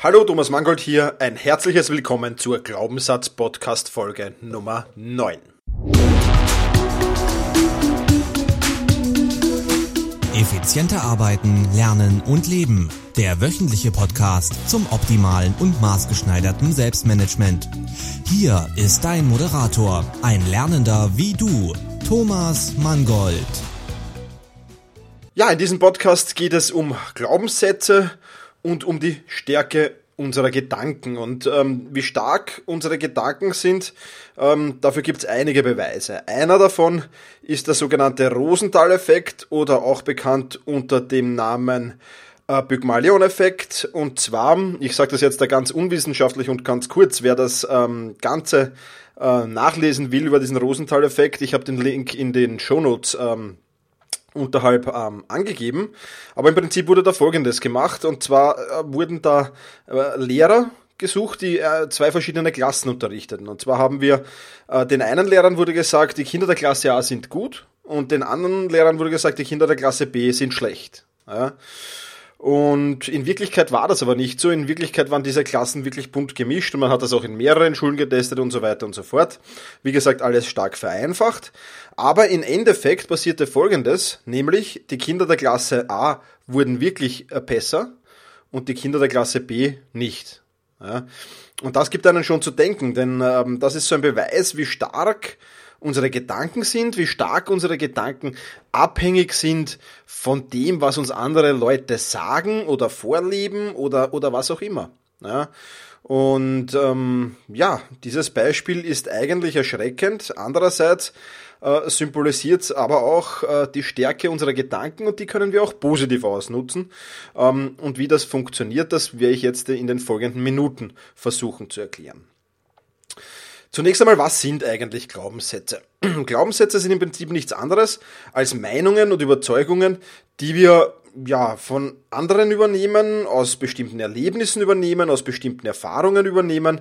Hallo, Thomas Mangold hier. Ein herzliches Willkommen zur Glaubenssatz-Podcast-Folge Nummer 9. Effizienter arbeiten, lernen und leben. Der wöchentliche Podcast zum optimalen und maßgeschneiderten Selbstmanagement. Hier ist dein Moderator, ein Lernender wie du, Thomas Mangold. Ja, in diesem Podcast geht es um Glaubenssätze und um die Stärke unserer Gedanken. Und ähm, wie stark unsere Gedanken sind, ähm, dafür gibt es einige Beweise. Einer davon ist der sogenannte Rosenthal-Effekt oder auch bekannt unter dem Namen äh, Pygmalion-Effekt. Und zwar, ich sage das jetzt da ganz unwissenschaftlich und ganz kurz, wer das ähm, Ganze äh, nachlesen will über diesen Rosenthal-Effekt, ich habe den Link in den Shownotes ähm, unterhalb ähm, angegeben. Aber im Prinzip wurde da Folgendes gemacht. Und zwar äh, wurden da äh, Lehrer gesucht, die äh, zwei verschiedene Klassen unterrichteten. Und zwar haben wir äh, den einen Lehrern wurde gesagt, die Kinder der Klasse A sind gut. Und den anderen Lehrern wurde gesagt, die Kinder der Klasse B sind schlecht. Ja. Und in Wirklichkeit war das aber nicht so. In Wirklichkeit waren diese Klassen wirklich bunt gemischt und man hat das auch in mehreren Schulen getestet und so weiter und so fort. Wie gesagt, alles stark vereinfacht. Aber im Endeffekt passierte Folgendes, nämlich die Kinder der Klasse A wurden wirklich äh, besser und die Kinder der Klasse B nicht. Ja. Und das gibt einen schon zu denken, denn ähm, das ist so ein Beweis, wie stark unsere Gedanken sind, wie stark unsere Gedanken abhängig sind von dem, was uns andere Leute sagen oder vorleben oder, oder was auch immer. Ja. Und ähm, ja, dieses Beispiel ist eigentlich erschreckend. Andererseits äh, symbolisiert aber auch äh, die Stärke unserer Gedanken und die können wir auch positiv ausnutzen. Ähm, und wie das funktioniert, das werde ich jetzt in den folgenden Minuten versuchen zu erklären. Zunächst einmal, was sind eigentlich Glaubenssätze? Glaubenssätze sind im Prinzip nichts anderes als Meinungen und Überzeugungen, die wir ja von anderen übernehmen, aus bestimmten Erlebnissen übernehmen, aus bestimmten Erfahrungen übernehmen,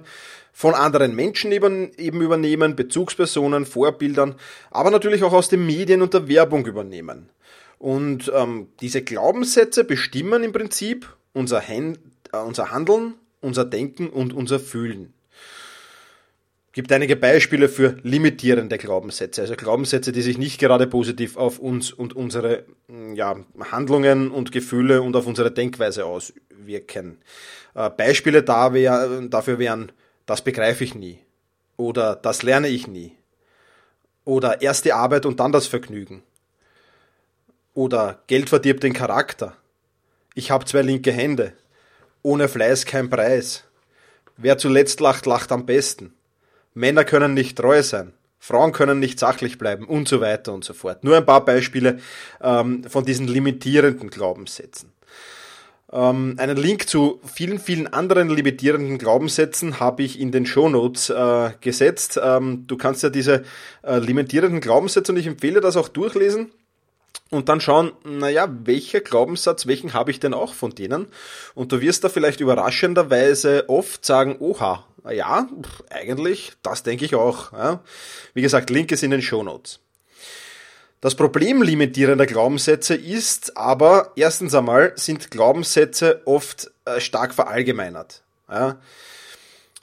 von anderen Menschen eben, übernehmen, Bezugspersonen, Vorbildern, aber natürlich auch aus den Medien und der Werbung übernehmen. Und ähm, diese Glaubenssätze bestimmen im Prinzip unser, Hand, äh, unser Handeln, unser Denken und unser Fühlen gibt einige Beispiele für limitierende Glaubenssätze, also Glaubenssätze, die sich nicht gerade positiv auf uns und unsere mm, ja, Handlungen und Gefühle und auf unsere Denkweise auswirken. Äh, Beispiele dafür wären, das begreife ich nie oder das lerne ich nie oder erst die Arbeit und dann das Vergnügen oder Geld verdirbt den Charakter. Ich habe zwei linke Hände. Ohne Fleiß kein Preis. Wer zuletzt lacht, lacht am besten. Männer können nicht treu sein. Frauen können nicht sachlich bleiben und so weiter und so fort. Nur ein paar Beispiele ähm, von diesen limitierenden Glaubenssätzen. Ähm, einen Link zu vielen, vielen anderen limitierenden Glaubenssätzen habe ich in den Shownotes äh, gesetzt. Ähm, du kannst ja diese äh, limitierenden Glaubenssätze, und ich empfehle das auch durchlesen, und dann schauen, naja, welcher Glaubenssatz, welchen habe ich denn auch von denen? Und du wirst da vielleicht überraschenderweise oft sagen, oha, ja, eigentlich, das denke ich auch. Ja. Wie gesagt, Link ist in den Show Notes. Das Problem limitierender Glaubenssätze ist aber, erstens einmal sind Glaubenssätze oft äh, stark verallgemeinert. Ja.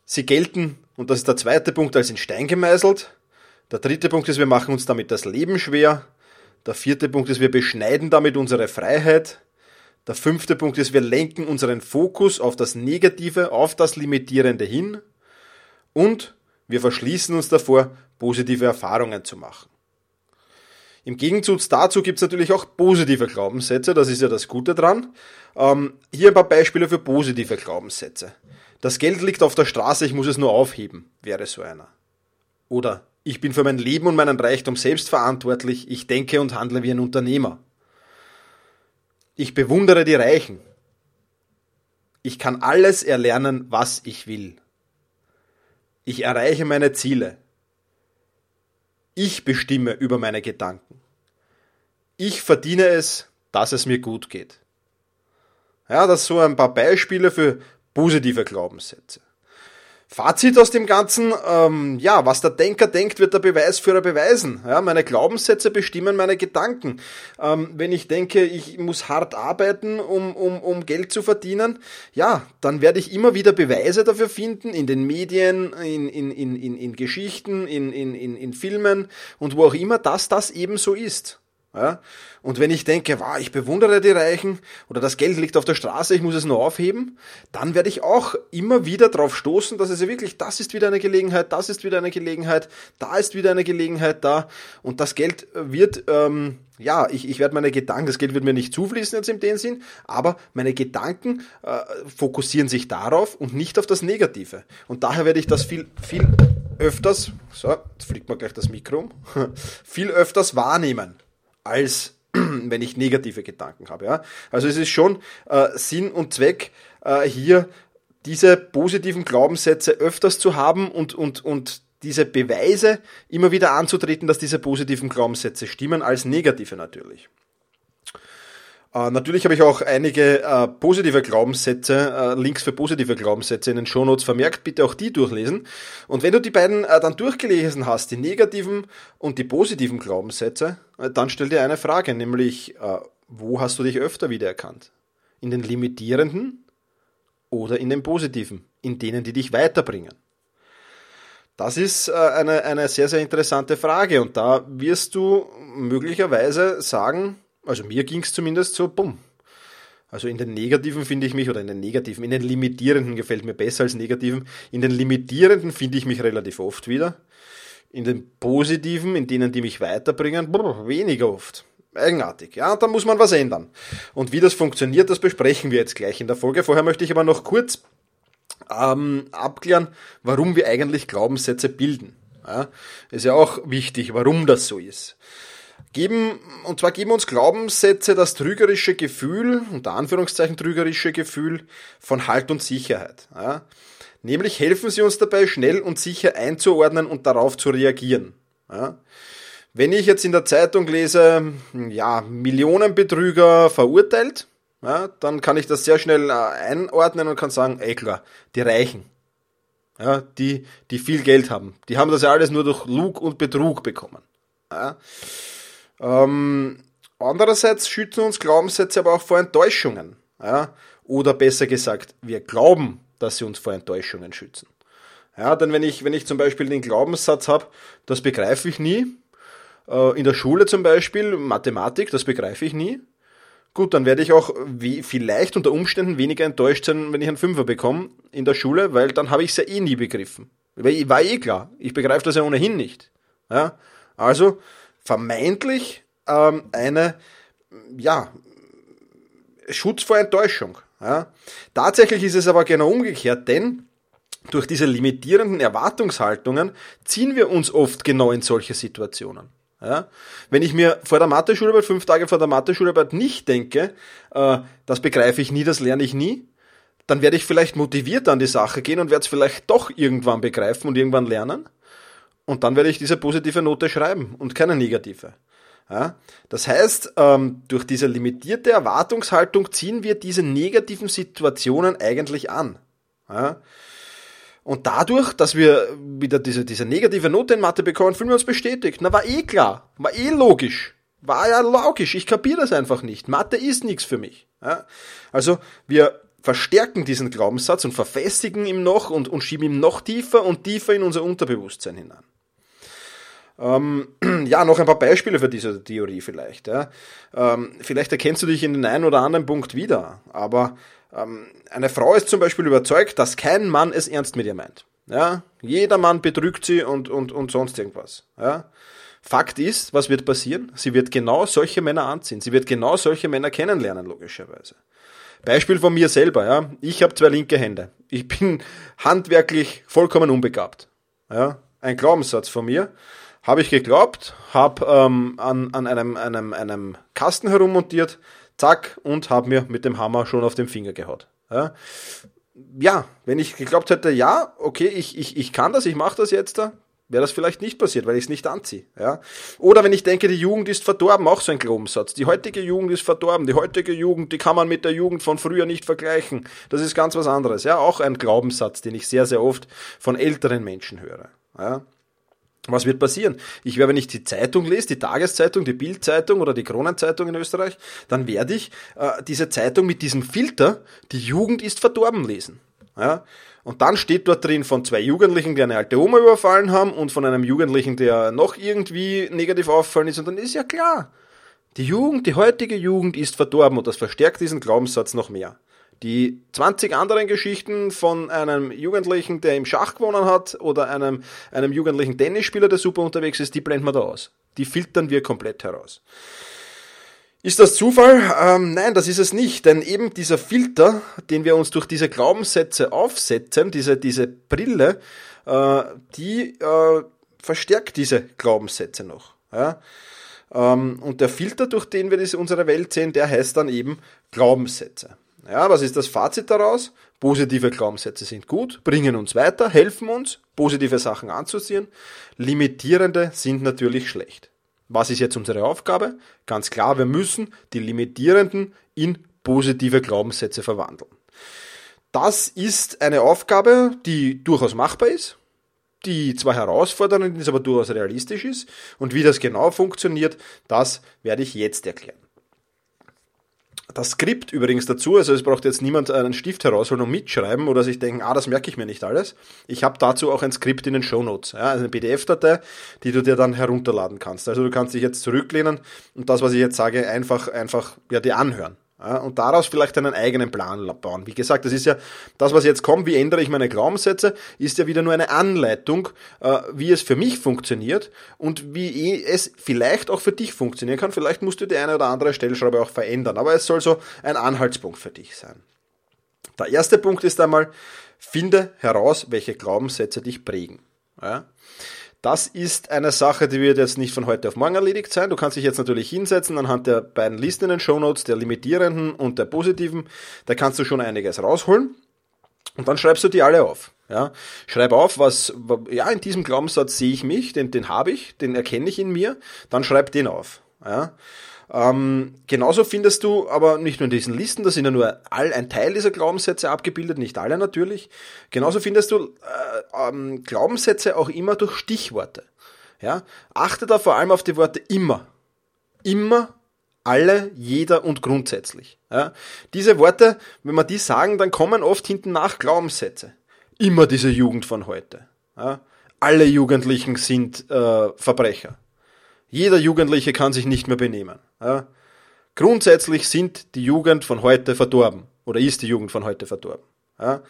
Sie gelten, und das ist der zweite Punkt, als in Stein gemeißelt. Der dritte Punkt ist, wir machen uns damit das Leben schwer. Der vierte Punkt ist, wir beschneiden damit unsere Freiheit. Der fünfte Punkt ist, wir lenken unseren Fokus auf das Negative, auf das Limitierende hin. Und wir verschließen uns davor, positive Erfahrungen zu machen. Im Gegenzug dazu gibt es natürlich auch positive Glaubenssätze, das ist ja das Gute dran. Ähm, hier ein paar Beispiele für positive Glaubenssätze. Das Geld liegt auf der Straße, ich muss es nur aufheben, wäre so einer. Oder ich bin für mein Leben und meinen Reichtum selbst verantwortlich. Ich denke und handle wie ein Unternehmer. Ich bewundere die Reichen. Ich kann alles erlernen, was ich will. Ich erreiche meine Ziele. Ich bestimme über meine Gedanken. Ich verdiene es, dass es mir gut geht. Ja, das sind so ein paar Beispiele für positive Glaubenssätze. Fazit aus dem Ganzen, ähm, ja, was der Denker denkt, wird der Beweisführer beweisen. Ja, meine Glaubenssätze bestimmen meine Gedanken. Ähm, wenn ich denke, ich muss hart arbeiten, um, um, um Geld zu verdienen, ja, dann werde ich immer wieder Beweise dafür finden, in den Medien, in, in, in, in, in Geschichten, in, in, in, in Filmen und wo auch immer, dass das eben so ist. Ja? Und wenn ich denke, wow, ich bewundere die Reichen oder das Geld liegt auf der Straße, ich muss es nur aufheben, dann werde ich auch immer wieder darauf stoßen, dass es ja wirklich, das ist wieder eine Gelegenheit, das ist wieder eine Gelegenheit, da ist wieder eine Gelegenheit da und das Geld wird, ähm, ja, ich, ich werde meine Gedanken, das Geld wird mir nicht zufließen jetzt in dem Sinn, aber meine Gedanken äh, fokussieren sich darauf und nicht auf das Negative. Und daher werde ich das viel, viel öfters, so, jetzt fliegt mir gleich das Mikro um, viel öfters wahrnehmen als wenn ich negative Gedanken habe. Ja? Also es ist schon äh, Sinn und Zweck, äh, hier diese positiven Glaubenssätze öfters zu haben und, und, und diese Beweise immer wieder anzutreten, dass diese positiven Glaubenssätze stimmen, als negative natürlich. Äh, natürlich habe ich auch einige äh, positive Glaubenssätze, äh, Links für positive Glaubenssätze in den Shownotes vermerkt. Bitte auch die durchlesen. Und wenn du die beiden äh, dann durchgelesen hast, die negativen und die positiven Glaubenssätze, äh, dann stell dir eine Frage, nämlich, wo hast du dich öfter wiedererkannt? In den limitierenden oder in den positiven, in denen, die dich weiterbringen? Das ist eine, eine sehr, sehr interessante Frage und da wirst du möglicherweise sagen, also mir ging es zumindest so, bumm. Also in den negativen finde ich mich, oder in den negativen, in den limitierenden gefällt mir besser als negativen. In den limitierenden finde ich mich relativ oft wieder. In den positiven, in denen, die mich weiterbringen, brr, weniger oft. Eigenartig. Ja, da muss man was ändern. Und wie das funktioniert, das besprechen wir jetzt gleich in der Folge. Vorher möchte ich aber noch kurz ähm, abklären, warum wir eigentlich Glaubenssätze bilden. Ja, ist ja auch wichtig, warum das so ist geben, und zwar geben uns Glaubenssätze das trügerische Gefühl, unter Anführungszeichen trügerische Gefühl von Halt und Sicherheit. Ja? Nämlich helfen sie uns dabei, schnell und sicher einzuordnen und darauf zu reagieren. Ja? Wenn ich jetzt in der Zeitung lese, ja, Millionenbetrüger verurteilt, ja, dann kann ich das sehr schnell äh, einordnen und kann sagen, ey klar, die Reichen, ja, die, die viel Geld haben, die haben das ja alles nur durch Lug und Betrug bekommen. Ja. Ähm, andererseits schützen uns Glaubenssätze aber auch vor Enttäuschungen. Ja? Oder besser gesagt, wir glauben, dass sie uns vor Enttäuschungen schützen. Ja, denn wenn ich, wenn ich zum Beispiel den Glaubenssatz habe, das begreife ich nie, äh, in der Schule zum Beispiel, Mathematik, das begreife ich nie, gut, dann werde ich auch wie, vielleicht unter Umständen weniger enttäuscht sein, wenn ich einen Fünfer bekomme in der Schule, weil dann habe ich es ja eh nie begriffen. War eh klar, ich begreife das ja ohnehin nicht. Ja? Also vermeintlich ähm, eine, ja, Schutz vor Enttäuschung. Ja. Tatsächlich ist es aber genau umgekehrt, denn durch diese limitierenden Erwartungshaltungen ziehen wir uns oft genau in solche Situationen. Ja? Wenn ich mir vor der Mathe-Schularbeit, fünf Tage vor der Mathe-Schularbeit nicht denke, äh, das begreife ich nie, das lerne ich nie, dann werde ich vielleicht motiviert an die Sache gehen und werde es vielleicht doch irgendwann begreifen und irgendwann lernen. Und dann werde ich diese positive Note schreiben und keine negative. Ja? Das heißt, ähm, durch diese limitierte Erwartungshaltung ziehen wir diese negativen Situationen eigentlich an. Ja? Und dadurch, dass wir wieder diese, diese negative Note in Mathe bekommen, fühlen wir uns bestätigt. Na, war eh klar, war eh logisch. War ja logisch, ich kapiere das einfach nicht. Mathe ist nichts für mich. Ja? Also wir verstärken diesen Glaubenssatz und verfestigen ihn noch und, und schieben ihn noch tiefer und tiefer in unser Unterbewusstsein hinein. Ähm, ja, noch ein paar Beispiele für diese Theorie vielleicht. Ja. Ähm, vielleicht erkennst du dich in den einen oder anderen Punkt wieder, aber ähm, eine Frau ist zum Beispiel überzeugt, dass kein Mann es ernst mit ihr meint. Ja. Jeder Mann betrügt sie und, und, und sonst irgendwas. Ja. Fakt ist, was wird passieren? Sie wird genau solche Männer anziehen. Sie wird genau solche Männer kennenlernen, logischerweise. Beispiel von mir selber, ja. Ich habe zwei linke Hände. Ich bin handwerklich vollkommen unbegabt. Ja. Ein Glaubenssatz von mir. Habe ich geglaubt, habe ähm, an, an einem, einem, einem Kasten herummontiert, zack, und habe mir mit dem Hammer schon auf den Finger gehaut. Ja, ja wenn ich geglaubt hätte, ja, okay, ich, ich, ich kann das, ich mache das jetzt da, wäre das vielleicht nicht passiert, weil ich es nicht anziehe. Ja? Oder wenn ich denke, die Jugend ist verdorben, auch so ein Glaubenssatz. Die heutige Jugend ist verdorben, die heutige Jugend, die kann man mit der Jugend von früher nicht vergleichen. Das ist ganz was anderes. Ja, auch ein Glaubenssatz, den ich sehr, sehr oft von älteren Menschen höre. Ja? Was wird passieren? Ich werde, wenn ich die Zeitung lese, die Tageszeitung, die Bildzeitung oder die Kronenzeitung in Österreich, dann werde ich äh, diese Zeitung mit diesem Filter, die Jugend ist verdorben, lesen. Ja? Und dann steht dort drin von zwei Jugendlichen, die eine alte Oma überfallen haben und von einem Jugendlichen, der noch irgendwie negativ auffallen ist. Und dann ist ja klar, die Jugend, die heutige Jugend ist verdorben und das verstärkt diesen Glaubenssatz noch mehr. Die 20 anderen Geschichten von einem Jugendlichen, der im Schach gewonnen hat oder einem, einem jugendlichen Tennisspieler, der super unterwegs ist, die blenden wir da aus. Die filtern wir komplett heraus. Ist das Zufall? Ähm, nein, das ist es nicht, denn eben dieser Filter, den wir uns durch diese Glaubenssätze aufsetzen, diese, diese Brille, äh, die äh, verstärkt diese Glaubenssätze noch. Ja? Ähm, und der Filter, durch den wir diese, unsere Welt sehen, der heißt dann eben Glaubenssätze. Ja, was ist das Fazit daraus? Positive Glaubenssätze sind gut, bringen uns weiter, helfen uns, positive Sachen anzusehen. Limitierende sind natürlich schlecht. Was ist jetzt unsere Aufgabe? Ganz klar, wir müssen die limitierenden in positive Glaubenssätze verwandeln. Das ist eine Aufgabe, die durchaus machbar ist, die zwar herausfordernd ist, aber durchaus realistisch ist. Und wie das genau funktioniert, das werde ich jetzt erklären. Das Skript übrigens dazu, also es braucht jetzt niemand einen Stift herausholen und mitschreiben oder sich denken, ah, das merke ich mir nicht alles. Ich habe dazu auch ein Skript in den Show Notes, ja, also eine PDF-Datei, die du dir dann herunterladen kannst. Also du kannst dich jetzt zurücklehnen und das, was ich jetzt sage, einfach, einfach ja, dir anhören. Und daraus vielleicht einen eigenen Plan bauen. Wie gesagt, das ist ja das, was jetzt kommt, wie ändere ich meine Glaubenssätze, ist ja wieder nur eine Anleitung, äh, wie es für mich funktioniert und wie es vielleicht auch für dich funktionieren kann. Vielleicht musst du die eine oder andere Stellschraube auch verändern, aber es soll so ein Anhaltspunkt für dich sein. Der erste Punkt ist einmal, finde heraus, welche Glaubenssätze dich prägen. Ja? Das ist eine Sache, die wird jetzt nicht von heute auf morgen erledigt sein. Du kannst dich jetzt natürlich hinsetzen anhand der beiden Listen in den Show Notes, der limitierenden und der positiven. Da kannst du schon einiges rausholen. Und dann schreibst du die alle auf. Ja, schreib auf, was, ja, in diesem Glaubenssatz sehe ich mich, den, den habe ich, den erkenne ich in mir, dann schreib den auf. Ja. Ähm, genauso findest du aber nicht nur in diesen Listen, da sind ja nur all, ein Teil dieser Glaubenssätze abgebildet, nicht alle natürlich. Genauso findest du äh, ähm, Glaubenssätze auch immer durch Stichworte. Ja? Achte da vor allem auf die Worte immer. Immer, alle, jeder und grundsätzlich. Ja? Diese Worte, wenn wir die sagen, dann kommen oft hinten nach Glaubenssätze. Immer diese Jugend von heute. Ja? Alle Jugendlichen sind äh, Verbrecher. Jeder Jugendliche kann sich nicht mehr benehmen. Ja? Grundsätzlich sind die Jugend von heute verdorben oder ist die Jugend von heute verdorben. Ja?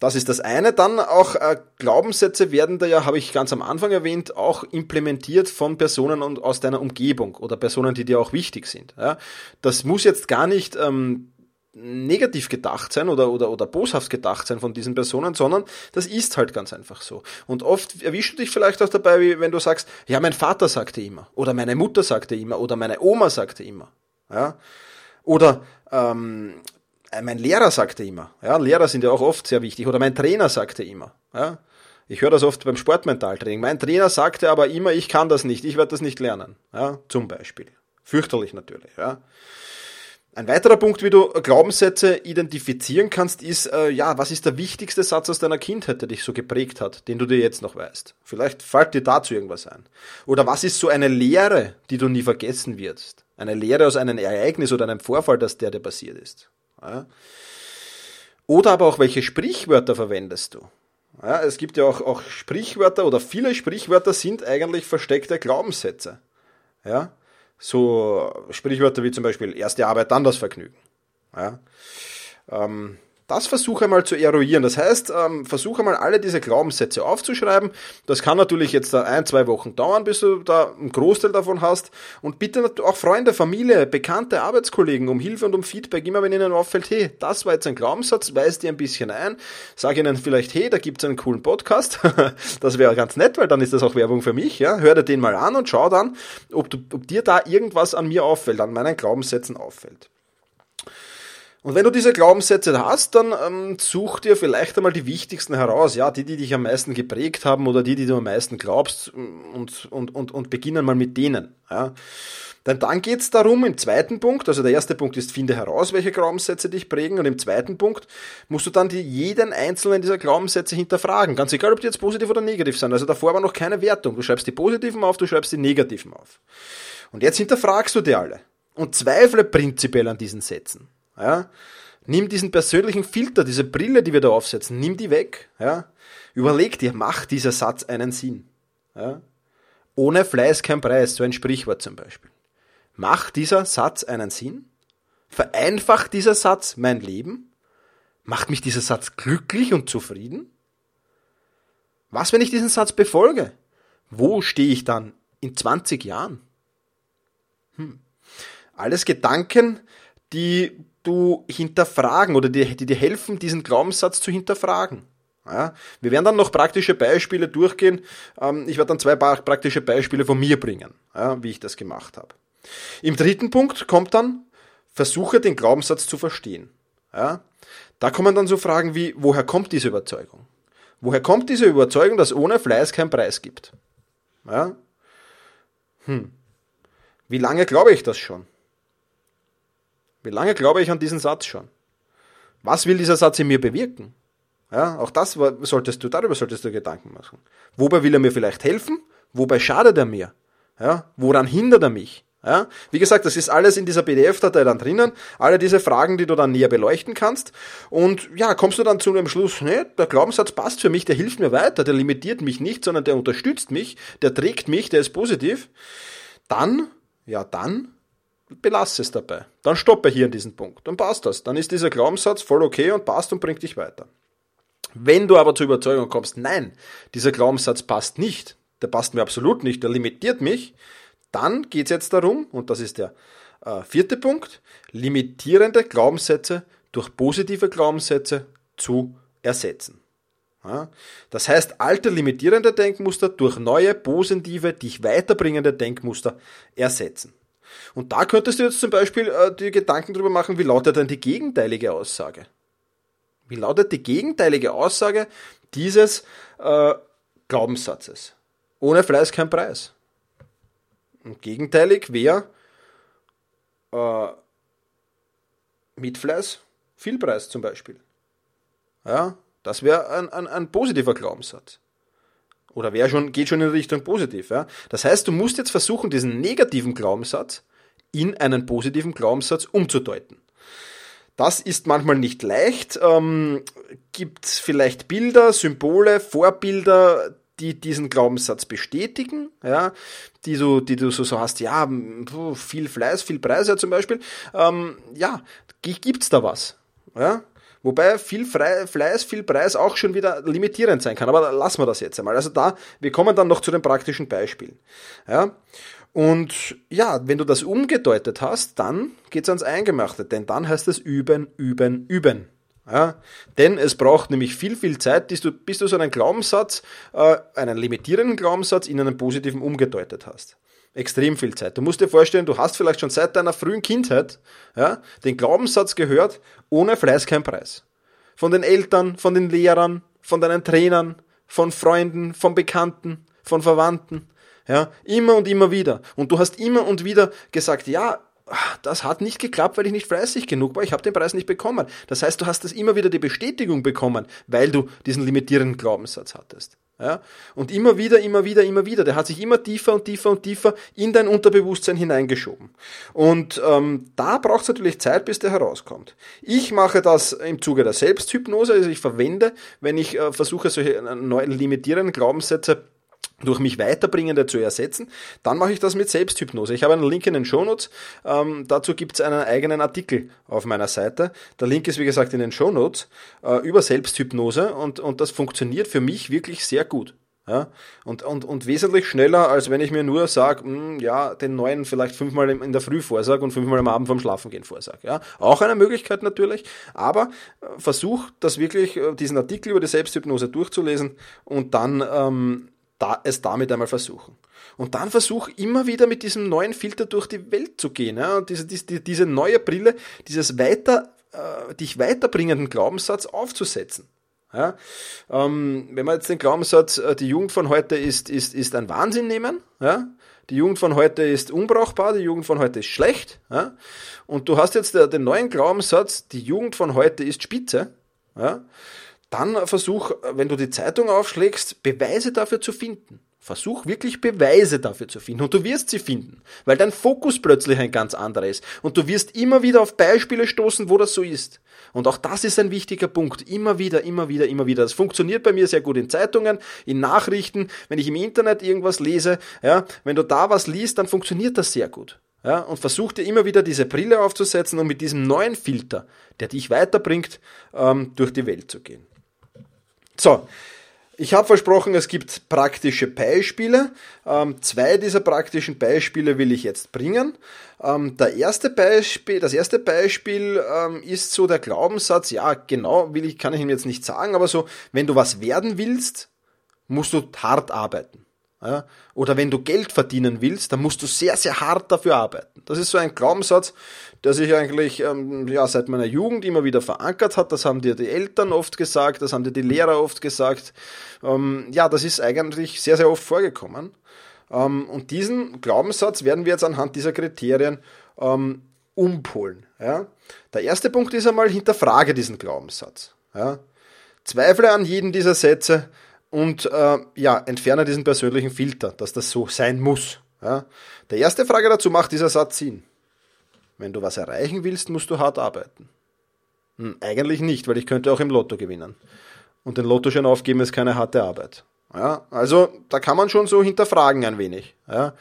Das ist das eine. Dann auch äh, Glaubenssätze werden da ja, habe ich ganz am Anfang erwähnt, auch implementiert von Personen und aus deiner Umgebung oder Personen, die dir auch wichtig sind. Ja? Das muss jetzt gar nicht ähm, negativ gedacht sein oder, oder, oder boshaft gedacht sein von diesen Personen, sondern das ist halt ganz einfach so. Und oft erwischst du dich vielleicht auch dabei, wie wenn du sagst, ja, mein Vater sagte immer, oder meine Mutter sagte immer, oder meine Oma sagte immer. Ja? Oder ähm, mein Lehrer sagte immer. Ja? Lehrer sind ja auch oft sehr wichtig. Oder mein Trainer sagte immer. Ja? Ich höre das oft beim Sportmentaltraining. Mein Trainer sagte aber immer, ich kann das nicht, ich werde das nicht lernen. Ja? Zum Beispiel. Fürchterlich natürlich. Ja? Ein weiterer Punkt, wie du Glaubenssätze identifizieren kannst, ist, äh, ja, was ist der wichtigste Satz aus deiner Kindheit, der dich so geprägt hat, den du dir jetzt noch weißt? Vielleicht fällt dir dazu irgendwas ein. Oder was ist so eine Lehre, die du nie vergessen wirst? Eine Lehre aus einem Ereignis oder einem Vorfall, das der dir passiert ist. Ja? Oder aber auch, welche Sprichwörter verwendest du? Ja, es gibt ja auch, auch Sprichwörter oder viele Sprichwörter sind eigentlich versteckte Glaubenssätze. Ja? So Sprichwörter wie zum Beispiel erste Arbeit, dann das Vergnügen. Ja. Ähm, das versuche mal zu eruieren. Das heißt, ähm, versuche mal alle diese Glaubenssätze aufzuschreiben. Das kann natürlich jetzt ein, zwei Wochen dauern, bis du da einen Großteil davon hast. Und bitte auch Freunde, Familie, Bekannte, Arbeitskollegen um Hilfe und um Feedback. Immer wenn ihnen auffällt, hey, das war jetzt ein Glaubenssatz, weist dir ein bisschen ein. Sag ihnen vielleicht, hey, da gibt's einen coolen Podcast. das wäre ganz nett, weil dann ist das auch Werbung für mich. Ja? Hör dir den mal an und schau dann, ob, du, ob dir da irgendwas an mir auffällt, an meinen Glaubenssätzen auffällt. Und wenn du diese Glaubenssätze hast, dann ähm, such dir vielleicht einmal die wichtigsten heraus, ja, die, die dich am meisten geprägt haben oder die, die du am meisten glaubst und, und, und, und beginnen mal mit denen. Ja. Denn dann geht es darum, im zweiten Punkt, also der erste Punkt ist, finde heraus, welche Glaubenssätze dich prägen und im zweiten Punkt musst du dann die, jeden einzelnen dieser Glaubenssätze hinterfragen, ganz egal, ob die jetzt positiv oder negativ sind. Also davor war noch keine Wertung. Du schreibst die positiven auf, du schreibst die negativen auf. Und jetzt hinterfragst du die alle und zweifle prinzipiell an diesen Sätzen. Ja? Nimm diesen persönlichen Filter, diese Brille, die wir da aufsetzen, nimm die weg. Ja? Überleg dir, macht dieser Satz einen Sinn? Ja? Ohne Fleiß kein Preis, so ein Sprichwort zum Beispiel. Macht dieser Satz einen Sinn? Vereinfacht dieser Satz mein Leben? Macht mich dieser Satz glücklich und zufrieden? Was, wenn ich diesen Satz befolge? Wo stehe ich dann in 20 Jahren? Hm. Alles Gedanken, die du hinterfragen oder die, die dir helfen, diesen Glaubenssatz zu hinterfragen. Ja, wir werden dann noch praktische Beispiele durchgehen. Ähm, ich werde dann zwei praktische Beispiele von mir bringen, ja, wie ich das gemacht habe. Im dritten Punkt kommt dann, versuche den Glaubenssatz zu verstehen. Ja, da kommen dann so Fragen wie, woher kommt diese Überzeugung? Woher kommt diese Überzeugung, dass ohne Fleiß kein Preis gibt? Hm. Wie lange glaube ich das schon? Wie lange glaube ich an diesen Satz schon? Was will dieser Satz in mir bewirken? Ja, auch das solltest du, darüber solltest du Gedanken machen. Wobei will er mir vielleicht helfen? Wobei schadet er mir? Ja, woran hindert er mich? Ja, wie gesagt, das ist alles in dieser PDF-Datei dann drinnen. Alle diese Fragen, die du dann näher beleuchten kannst. Und ja, kommst du dann zu dem Schluss, ne, der Glaubenssatz passt für mich, der hilft mir weiter, der limitiert mich nicht, sondern der unterstützt mich, der trägt mich, der ist positiv. Dann, ja, dann belasse es dabei. Dann stoppe hier an diesem Punkt. Dann passt das. Dann ist dieser Glaubenssatz voll okay und passt und bringt dich weiter. Wenn du aber zur Überzeugung kommst, nein, dieser Glaubenssatz passt nicht, der passt mir absolut nicht, der limitiert mich, dann geht es jetzt darum, und das ist der äh, vierte Punkt, limitierende Glaubenssätze durch positive Glaubenssätze zu ersetzen. Ja, das heißt, alte limitierende Denkmuster durch neue positive, dich weiterbringende Denkmuster ersetzen. Und da könntest du jetzt zum Beispiel äh, die Gedanken darüber machen, wie lautet denn die gegenteilige Aussage? Wie lautet die gegenteilige Aussage dieses äh, Glaubenssatzes? Ohne Fleiß kein Preis. Und gegenteilig wäre äh, mit Fleiß viel Preis zum Beispiel. Ja, das wäre ein, ein, ein positiver Glaubenssatz. Oder wer schon, geht schon in Richtung positiv. Ja? Das heißt, du musst jetzt versuchen, diesen negativen Glaubenssatz in einen positiven Glaubenssatz umzudeuten. Das ist manchmal nicht leicht. Ähm, Gibt es vielleicht Bilder, Symbole, Vorbilder, die diesen Glaubenssatz bestätigen, ja, die du, die du so, so hast, ja, viel Fleiß, viel Preis zum Beispiel, ähm, ja, gibt's da was, ja, Wobei viel Fleiß, viel Preis auch schon wieder limitierend sein kann. Aber lassen wir das jetzt einmal. Also da, wir kommen dann noch zu den praktischen Beispielen. Ja. Und ja, wenn du das umgedeutet hast, dann geht's ans Eingemachte, denn dann heißt es üben, üben, üben. Ja, denn es braucht nämlich viel, viel Zeit, bis du, bis du so einen Glaubenssatz, äh, einen limitierenden Glaubenssatz in einen positiven umgedeutet hast. Extrem viel Zeit. Du musst dir vorstellen, du hast vielleicht schon seit deiner frühen Kindheit ja, den Glaubenssatz gehört, ohne Fleiß kein Preis. Von den Eltern, von den Lehrern, von deinen Trainern, von Freunden, von Bekannten, von Verwandten. Ja, immer und immer wieder. Und du hast immer und wieder gesagt, ja, das hat nicht geklappt, weil ich nicht fleißig genug war, ich habe den Preis nicht bekommen. Das heißt, du hast das immer wieder die Bestätigung bekommen, weil du diesen limitierenden Glaubenssatz hattest. Ja? Und immer wieder, immer wieder, immer wieder. Der hat sich immer tiefer und tiefer und tiefer in dein Unterbewusstsein hineingeschoben. Und ähm, da braucht es natürlich Zeit, bis der herauskommt. Ich mache das im Zuge der Selbsthypnose, also ich verwende, wenn ich äh, versuche, solche äh, neuen limitierenden Glaubenssätze durch mich weiterbringende zu ersetzen, dann mache ich das mit Selbsthypnose. Ich habe einen Link in den Shownotes. Ähm, dazu gibt es einen eigenen Artikel auf meiner Seite. Der Link ist wie gesagt in den Shownotes äh, über Selbsthypnose und, und das funktioniert für mich wirklich sehr gut. Ja, und, und, und wesentlich schneller, als wenn ich mir nur sage, hm, ja, den neuen vielleicht fünfmal in der Früh vorsage und fünfmal am Abend vorm Schlafengehen vorsage. Ja, auch eine Möglichkeit natürlich, aber äh, versuch das wirklich, äh, diesen Artikel über die Selbsthypnose durchzulesen und dann ähm, da, es damit einmal versuchen. Und dann versuch immer wieder mit diesem neuen Filter durch die Welt zu gehen. Ja? Und diese, diese, diese neue Brille, dieses weiter äh, dich weiterbringenden Glaubenssatz aufzusetzen. Ja, ähm, wenn wir jetzt den Glaubenssatz, äh, die Jugend von heute ist, ist, ist ein Wahnsinn nehmen, ja, die Jugend von heute ist unbrauchbar, die Jugend von heute ist schlecht, ja, und du hast jetzt äh, den neuen Glaubenssatz, die Jugend von heute ist spitze, ja, dann versuch, wenn du die Zeitung aufschlägst, Beweise dafür zu finden. Versuch wirklich Beweise dafür zu finden und du wirst sie finden, weil dein Fokus plötzlich ein ganz anderer ist und du wirst immer wieder auf Beispiele stoßen, wo das so ist. Und auch das ist ein wichtiger Punkt. Immer wieder, immer wieder, immer wieder. Das funktioniert bei mir sehr gut in Zeitungen, in Nachrichten, wenn ich im Internet irgendwas lese, ja, wenn du da was liest, dann funktioniert das sehr gut. Ja, und versuch dir immer wieder diese Brille aufzusetzen und mit diesem neuen Filter, der dich weiterbringt, ähm, durch die Welt zu gehen. So, ich habe versprochen, es gibt praktische Beispiele. Ähm, zwei dieser praktischen Beispiele will ich jetzt bringen. Ähm, der erste Beispiel, das erste Beispiel ähm, ist so der Glaubenssatz, ja, genau, will ich, kann ich ihm jetzt nicht sagen, aber so, wenn du was werden willst, musst du hart arbeiten. Ja? Oder wenn du Geld verdienen willst, dann musst du sehr, sehr hart dafür arbeiten. Das ist so ein Glaubenssatz, der sich eigentlich ähm, ja, seit meiner Jugend immer wieder verankert hat. Das haben dir die Eltern oft gesagt, das haben dir die Lehrer oft gesagt. Ähm, ja, das ist eigentlich sehr, sehr oft vorgekommen. Ähm, und diesen Glaubenssatz werden wir jetzt anhand dieser Kriterien ähm, umpolen. Ja? Der erste Punkt ist einmal, hinterfrage diesen Glaubenssatz. Ja? Zweifle an jeden dieser Sätze und äh, ja, entferne diesen persönlichen Filter, dass das so sein muss. Ja? Der erste Frage dazu macht dieser Satz Sinn. Wenn du was erreichen willst, musst du hart arbeiten. Hm, eigentlich nicht, weil ich könnte auch im Lotto gewinnen. Und den Lottoschein aufgeben ist keine harte Arbeit. Ja, also da kann man schon so hinterfragen ein wenig. Ja.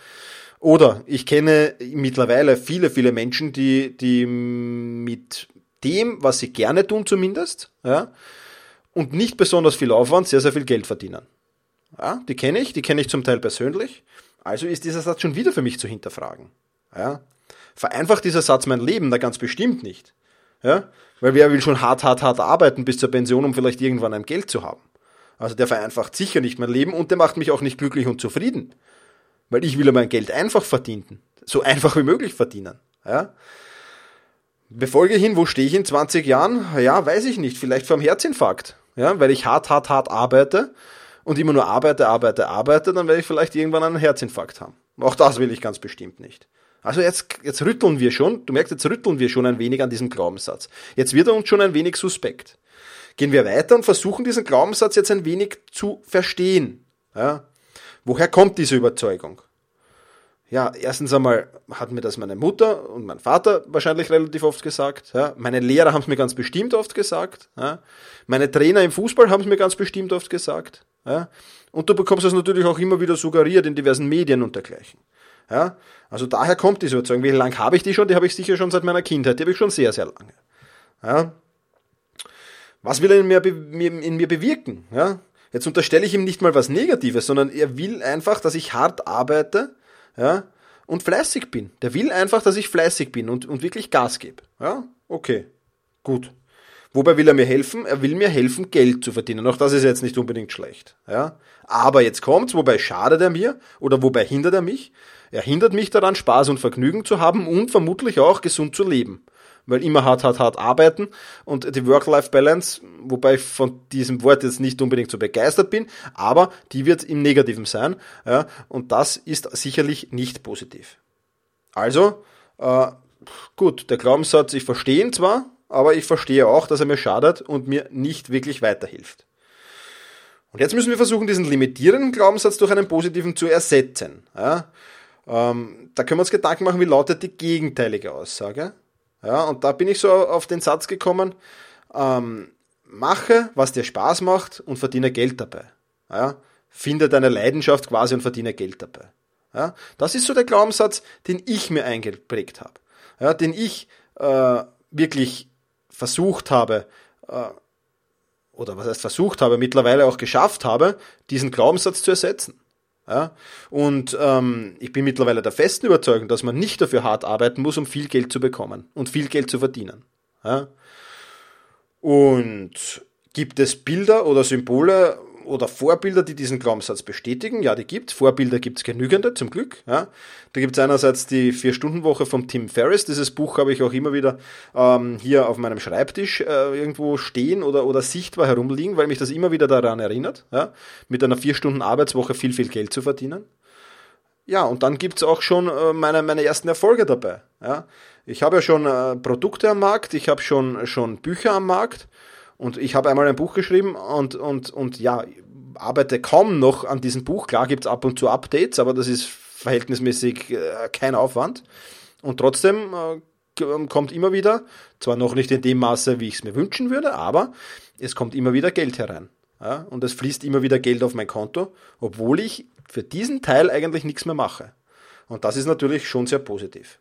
Oder ich kenne mittlerweile viele, viele Menschen, die, die mit dem, was sie gerne tun zumindest, ja, und nicht besonders viel Aufwand, sehr, sehr viel Geld verdienen. Ja, die kenne ich, die kenne ich zum Teil persönlich. Also ist dieser Satz schon wieder für mich zu hinterfragen. Ja. Vereinfacht dieser Satz mein Leben? Da ganz bestimmt nicht. Ja? Weil wer will schon hart, hart, hart arbeiten bis zur Pension, um vielleicht irgendwann ein Geld zu haben? Also der vereinfacht sicher nicht mein Leben und der macht mich auch nicht glücklich und zufrieden. Weil ich will ja mein Geld einfach verdienen. So einfach wie möglich verdienen. Ja? Befolge hin, wo stehe ich in 20 Jahren? Ja, weiß ich nicht. Vielleicht vor einem Herzinfarkt. Ja, weil ich hart, hart, hart arbeite und immer nur arbeite, arbeite, arbeite, dann werde ich vielleicht irgendwann einen Herzinfarkt haben. Auch das will ich ganz bestimmt nicht. Also jetzt, jetzt rütteln wir schon, du merkst, jetzt rütteln wir schon ein wenig an diesem Glaubenssatz. Jetzt wird er uns schon ein wenig suspekt. Gehen wir weiter und versuchen diesen Glaubenssatz jetzt ein wenig zu verstehen. Ja? Woher kommt diese Überzeugung? Ja, erstens einmal hat mir das meine Mutter und mein Vater wahrscheinlich relativ oft gesagt. Ja? Meine Lehrer haben es mir ganz bestimmt oft gesagt. Ja? Meine Trainer im Fußball haben es mir ganz bestimmt oft gesagt. Ja? Und du bekommst es natürlich auch immer wieder suggeriert in diversen Medien und dergleichen. Ja? Also daher kommt diese Überzeugung. Wie lange habe ich die schon? Die habe ich sicher schon seit meiner Kindheit. Die habe ich schon sehr, sehr lange. Ja? Was will er in mir, in mir bewirken? Ja? Jetzt unterstelle ich ihm nicht mal was Negatives, sondern er will einfach, dass ich hart arbeite ja? und fleißig bin. Der will einfach, dass ich fleißig bin und, und wirklich Gas gebe. Ja? Okay, gut. Wobei will er mir helfen? Er will mir helfen, Geld zu verdienen. Auch das ist jetzt nicht unbedingt schlecht. Ja? Aber jetzt kommt's, wobei schadet er mir oder wobei hindert er mich? Er hindert mich daran, Spaß und Vergnügen zu haben und vermutlich auch gesund zu leben. Weil immer hart, hart, hart arbeiten und die Work-Life-Balance, wobei ich von diesem Wort jetzt nicht unbedingt so begeistert bin, aber die wird im Negativen sein. Ja, und das ist sicherlich nicht positiv. Also, äh, gut, der Glaubenssatz, ich verstehe ihn zwar, aber ich verstehe auch, dass er mir schadet und mir nicht wirklich weiterhilft. Und jetzt müssen wir versuchen, diesen limitierenden Glaubenssatz durch einen positiven zu ersetzen. Ja? Ähm, da können wir uns Gedanken machen, wie lautet die gegenteilige Aussage. Ja, und da bin ich so auf den Satz gekommen, ähm, mache, was dir Spaß macht und verdiene Geld dabei. Ja, finde deine Leidenschaft quasi und verdiene Geld dabei. Ja, das ist so der Glaubenssatz, den ich mir eingeprägt habe. Ja, den ich äh, wirklich versucht habe, äh, oder was heißt versucht habe, mittlerweile auch geschafft habe, diesen Glaubenssatz zu ersetzen. Ja? Und ähm, ich bin mittlerweile der festen Überzeugung, dass man nicht dafür hart arbeiten muss, um viel Geld zu bekommen und viel Geld zu verdienen. Ja? Und gibt es Bilder oder Symbole oder Vorbilder, die diesen Glaubenssatz bestätigen. Ja, die gibt Vorbilder gibt es genügende, zum Glück. Ja. Da gibt es einerseits die Vier-Stunden-Woche vom Tim Ferriss. Dieses Buch habe ich auch immer wieder ähm, hier auf meinem Schreibtisch äh, irgendwo stehen oder, oder sichtbar herumliegen, weil mich das immer wieder daran erinnert, ja, mit einer Vier-Stunden-Arbeitswoche viel, viel Geld zu verdienen. Ja, und dann gibt's auch schon äh, meine, meine ersten Erfolge dabei. Ja. Ich habe ja schon äh, Produkte am Markt, ich habe schon, schon Bücher am Markt und ich habe einmal ein Buch geschrieben und, und, und ja, arbeite kaum noch an diesem Buch. Klar gibt's ab und zu Updates, aber das ist verhältnismäßig äh, kein Aufwand. Und trotzdem äh, kommt immer wieder, zwar noch nicht in dem Maße, wie ich es mir wünschen würde, aber es kommt immer wieder Geld herein. Ja, und es fließt immer wieder Geld auf mein Konto, obwohl ich für diesen Teil eigentlich nichts mehr mache. Und das ist natürlich schon sehr positiv.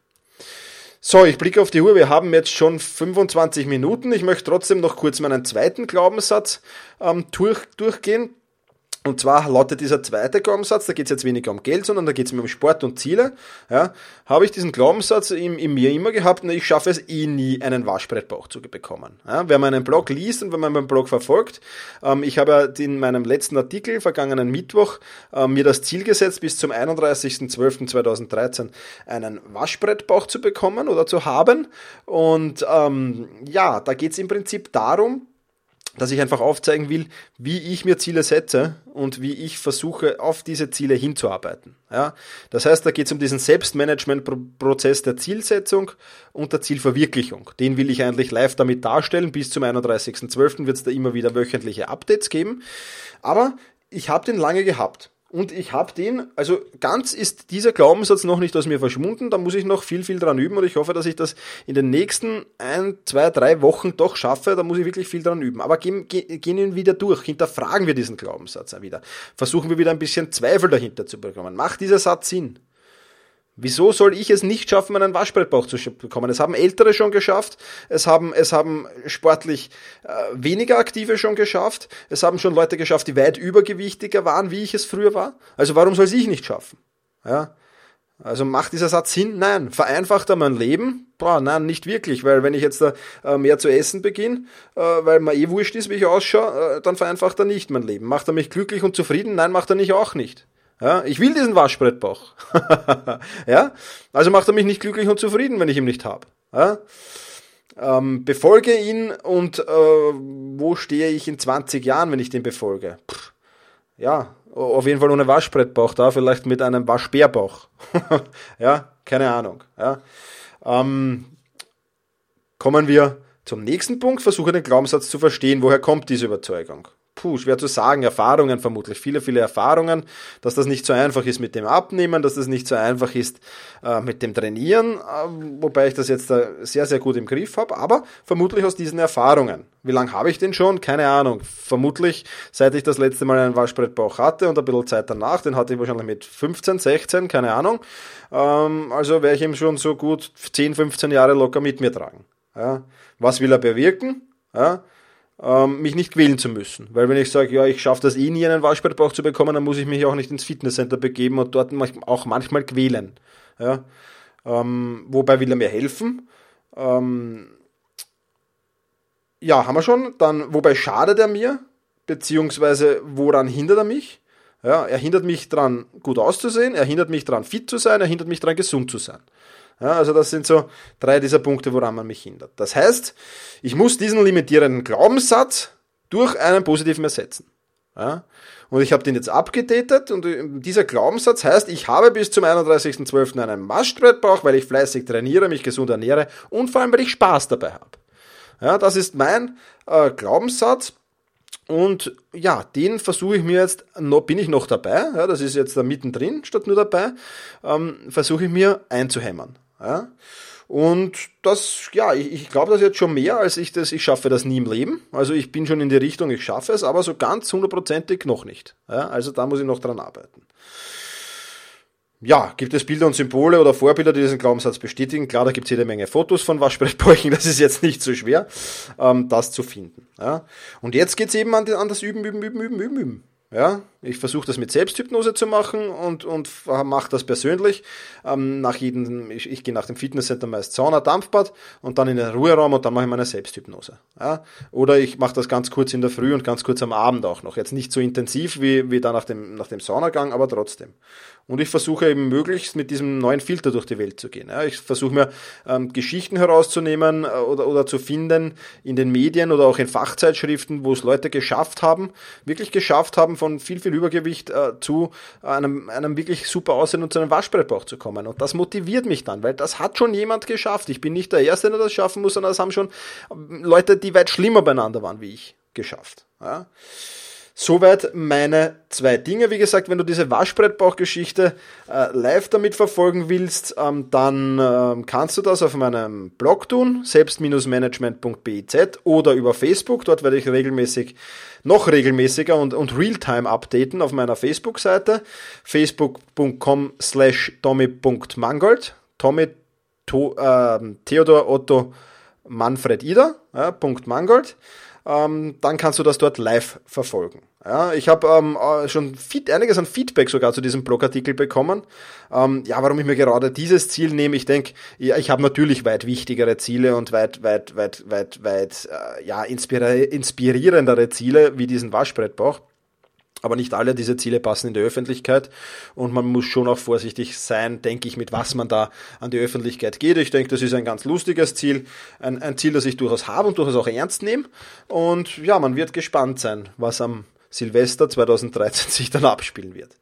So, ich blicke auf die Uhr. Wir haben jetzt schon 25 Minuten. Ich möchte trotzdem noch kurz meinen zweiten Glaubenssatz ähm, durch, durchgehen. Und zwar lautet dieser zweite Glaubenssatz, da geht es jetzt weniger um Geld, sondern da geht es mir um Sport und Ziele. Ja, habe ich diesen Glaubenssatz in, in mir immer gehabt, na, ich schaffe es eh nie, einen Waschbrettbauch zu bekommen. Ja, wer meinen Blog liest und wenn man meinen Blog verfolgt, ähm, ich habe ja in meinem letzten Artikel, vergangenen Mittwoch, ähm, mir das Ziel gesetzt, bis zum 31.12.2013 einen Waschbrettbauch zu bekommen oder zu haben. Und ähm, ja, da geht es im Prinzip darum, dass ich einfach aufzeigen will, wie ich mir Ziele setze und wie ich versuche, auf diese Ziele hinzuarbeiten. Ja, das heißt, da geht es um diesen Selbstmanagement-Prozess der Zielsetzung und der Zielverwirklichung. Den will ich eigentlich live damit darstellen. Bis zum 31.12. wird es da immer wieder wöchentliche Updates geben. Aber ich habe den lange gehabt. Und ich habe den, also ganz ist dieser Glaubenssatz noch nicht aus mir verschwunden, da muss ich noch viel, viel dran üben und ich hoffe, dass ich das in den nächsten ein, zwei, drei Wochen doch schaffe, da muss ich wirklich viel dran üben. Aber gehen, gehen ihn wieder durch, hinterfragen wir diesen Glaubenssatz wieder, versuchen wir wieder ein bisschen Zweifel dahinter zu bekommen. Macht dieser Satz Sinn? Wieso soll ich es nicht schaffen, einen Waschbrettbauch zu bekommen? Es haben Ältere schon geschafft, es haben, es haben sportlich äh, weniger Aktive schon geschafft, es haben schon Leute geschafft, die weit übergewichtiger waren, wie ich es früher war. Also warum soll es ich nicht schaffen? Ja? Also macht dieser Satz Sinn? Nein. Vereinfacht er mein Leben? Boah, nein, nicht wirklich, weil wenn ich jetzt da äh, mehr zu essen beginne, äh, weil mir eh wurscht ist, wie ich ausschaue, äh, dann vereinfacht er nicht mein Leben. Macht er mich glücklich und zufrieden? Nein, macht er nicht auch nicht. Ja, ich will diesen Waschbrettbauch. ja, also macht er mich nicht glücklich und zufrieden, wenn ich ihn nicht habe. Ja? Ähm, befolge ihn und äh, wo stehe ich in 20 Jahren, wenn ich den befolge? Pff, ja, auf jeden Fall ohne Waschbrettbauch da, vielleicht mit einem Waschbärbauch. ja, keine Ahnung. Ja. Ähm, kommen wir zum nächsten Punkt, versuche den Glaubenssatz zu verstehen. Woher kommt diese Überzeugung? Puh, schwer zu sagen, Erfahrungen vermutlich, viele, viele Erfahrungen, dass das nicht so einfach ist mit dem Abnehmen, dass das nicht so einfach ist äh, mit dem Trainieren, äh, wobei ich das jetzt äh, sehr, sehr gut im Griff habe, aber vermutlich aus diesen Erfahrungen. Wie lange habe ich den schon? Keine Ahnung. Vermutlich, seit ich das letzte Mal einen Waschbrettbauch hatte und ein bisschen Zeit danach, den hatte ich wahrscheinlich mit 15, 16, keine Ahnung. Ähm, also werde ich ihm schon so gut 10, 15 Jahre locker mit mir tragen. Ja. Was will er bewirken? Ja ähm, mich nicht quälen zu müssen. Weil wenn ich sage, ja, ich schaffe das eh nie, einen Waschbrettbauch zu bekommen, dann muss ich mich auch nicht ins Fitnesscenter begeben und dort auch manchmal quälen. Ja? Ähm, wobei will er mir helfen? Ähm, ja, haben wir schon. Dann, wobei schadet er mir? Beziehungsweise, woran hindert er mich? Ja, er hindert mich daran, gut auszusehen, er hindert mich daran, fit zu sein, er hindert mich daran, gesund zu sein. Ja, also das sind so drei dieser Punkte, woran man mich hindert. Das heißt, ich muss diesen limitierenden Glaubenssatz durch einen positiven ersetzen. Ja, und ich habe den jetzt abgedatet und dieser Glaubenssatz heißt, ich habe bis zum 31.12. einen Mastbrettbauch, weil ich fleißig trainiere, mich gesund ernähre und vor allem, weil ich Spaß dabei habe. Ja, das ist mein äh, Glaubenssatz. Und ja, den versuche ich mir jetzt, noch, bin ich noch dabei, ja, das ist jetzt da mittendrin statt nur dabei, ähm, versuche ich mir einzuhämmern. Ja? Und das, ja, ich, ich glaube das jetzt schon mehr, als ich das, ich schaffe das nie im Leben. Also ich bin schon in die Richtung, ich schaffe es, aber so ganz hundertprozentig noch nicht. Ja? Also da muss ich noch dran arbeiten. Ja, gibt es Bilder und Symbole oder Vorbilder, die diesen Glaubenssatz bestätigen? Klar, da gibt es jede Menge Fotos von Waschbrettbäuchen, das ist jetzt nicht so schwer, ähm, das zu finden. Ja? Und jetzt geht es eben an, an das Üben, Üben, Üben, Üben, Üben, Üben. Ja, ich versuche das mit Selbsthypnose zu machen und, und mache das persönlich. Ähm, nach jedem, ich, ich gehe nach dem Fitnesscenter meist Sauna, Dampfbad und dann in den Ruheraum und dann mache ich meine Selbsthypnose. Ja? Oder ich mache das ganz kurz in der Früh und ganz kurz am Abend auch noch. Jetzt nicht so intensiv wie, wie da nach dem, nach dem Saunagang, aber trotzdem. Und ich versuche eben möglichst mit diesem neuen Filter durch die Welt zu gehen. Ich versuche mir ähm, Geschichten herauszunehmen äh, oder, oder zu finden in den Medien oder auch in Fachzeitschriften, wo es Leute geschafft haben, wirklich geschafft haben, von viel, viel Übergewicht äh, zu einem, einem wirklich super Aussehen und zu einem Waschbrettbauch zu kommen. Und das motiviert mich dann, weil das hat schon jemand geschafft. Ich bin nicht der Erste, der das schaffen muss, sondern das haben schon Leute, die weit schlimmer beieinander waren wie ich, geschafft. Ja? Soweit meine zwei Dinge. Wie gesagt, wenn du diese Waschbrettbauchgeschichte äh, live damit verfolgen willst, ähm, dann ähm, kannst du das auf meinem Blog tun, selbst-management.biz oder über Facebook. Dort werde ich regelmäßig, noch regelmäßiger und, und realtime updaten auf meiner Facebook-Seite, facebook.com slash tommy.mangold, Tommy, to, äh, Theodor Otto Manfred Ida, ja, Punkt Mangold ähm, dann kannst du das dort live verfolgen. Ja, ich habe ähm, äh, schon viel, einiges an Feedback sogar zu diesem Blogartikel bekommen. Ähm, ja, warum ich mir gerade dieses Ziel nehme, ich denke, ja, ich habe natürlich weit wichtigere Ziele und weit, weit, weit, weit, weit, äh, ja, inspirierendere Ziele wie diesen Waschbrettbauch. Aber nicht alle diese Ziele passen in die Öffentlichkeit und man muss schon auch vorsichtig sein, denke ich, mit was man da an die Öffentlichkeit geht. Ich denke, das ist ein ganz lustiges Ziel, ein, ein Ziel, das ich durchaus habe und durchaus auch ernst nehme. Und ja, man wird gespannt sein, was am Silvester 2013 sich dann abspielen wird.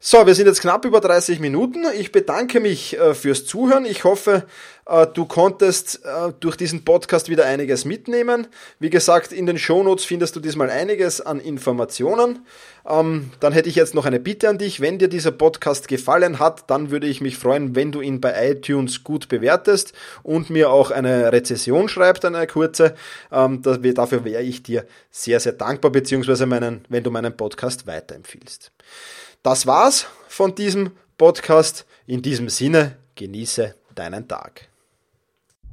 So, wir sind jetzt knapp über 30 Minuten. Ich bedanke mich äh, fürs Zuhören. Ich hoffe, du konntest äh, durch diesen Podcast wieder einiges mitnehmen. Wie gesagt, in den Shownotes findest du diesmal einiges an Informationen. Ähm, dann hätte ich jetzt noch eine Bitte an dich. Wenn dir dieser Podcast gefallen hat, dann würde ich mich freuen, wenn du ihn bei iTunes gut bewertest und mir auch eine Rezession schreibst, eine kurze. Ähm, dafür wäre ich dir sehr, sehr dankbar, beziehungsweise meinen, wenn du meinen Podcast weiterempfiehlst. Das war's von diesem Podcast. In diesem Sinne, genieße deinen Tag.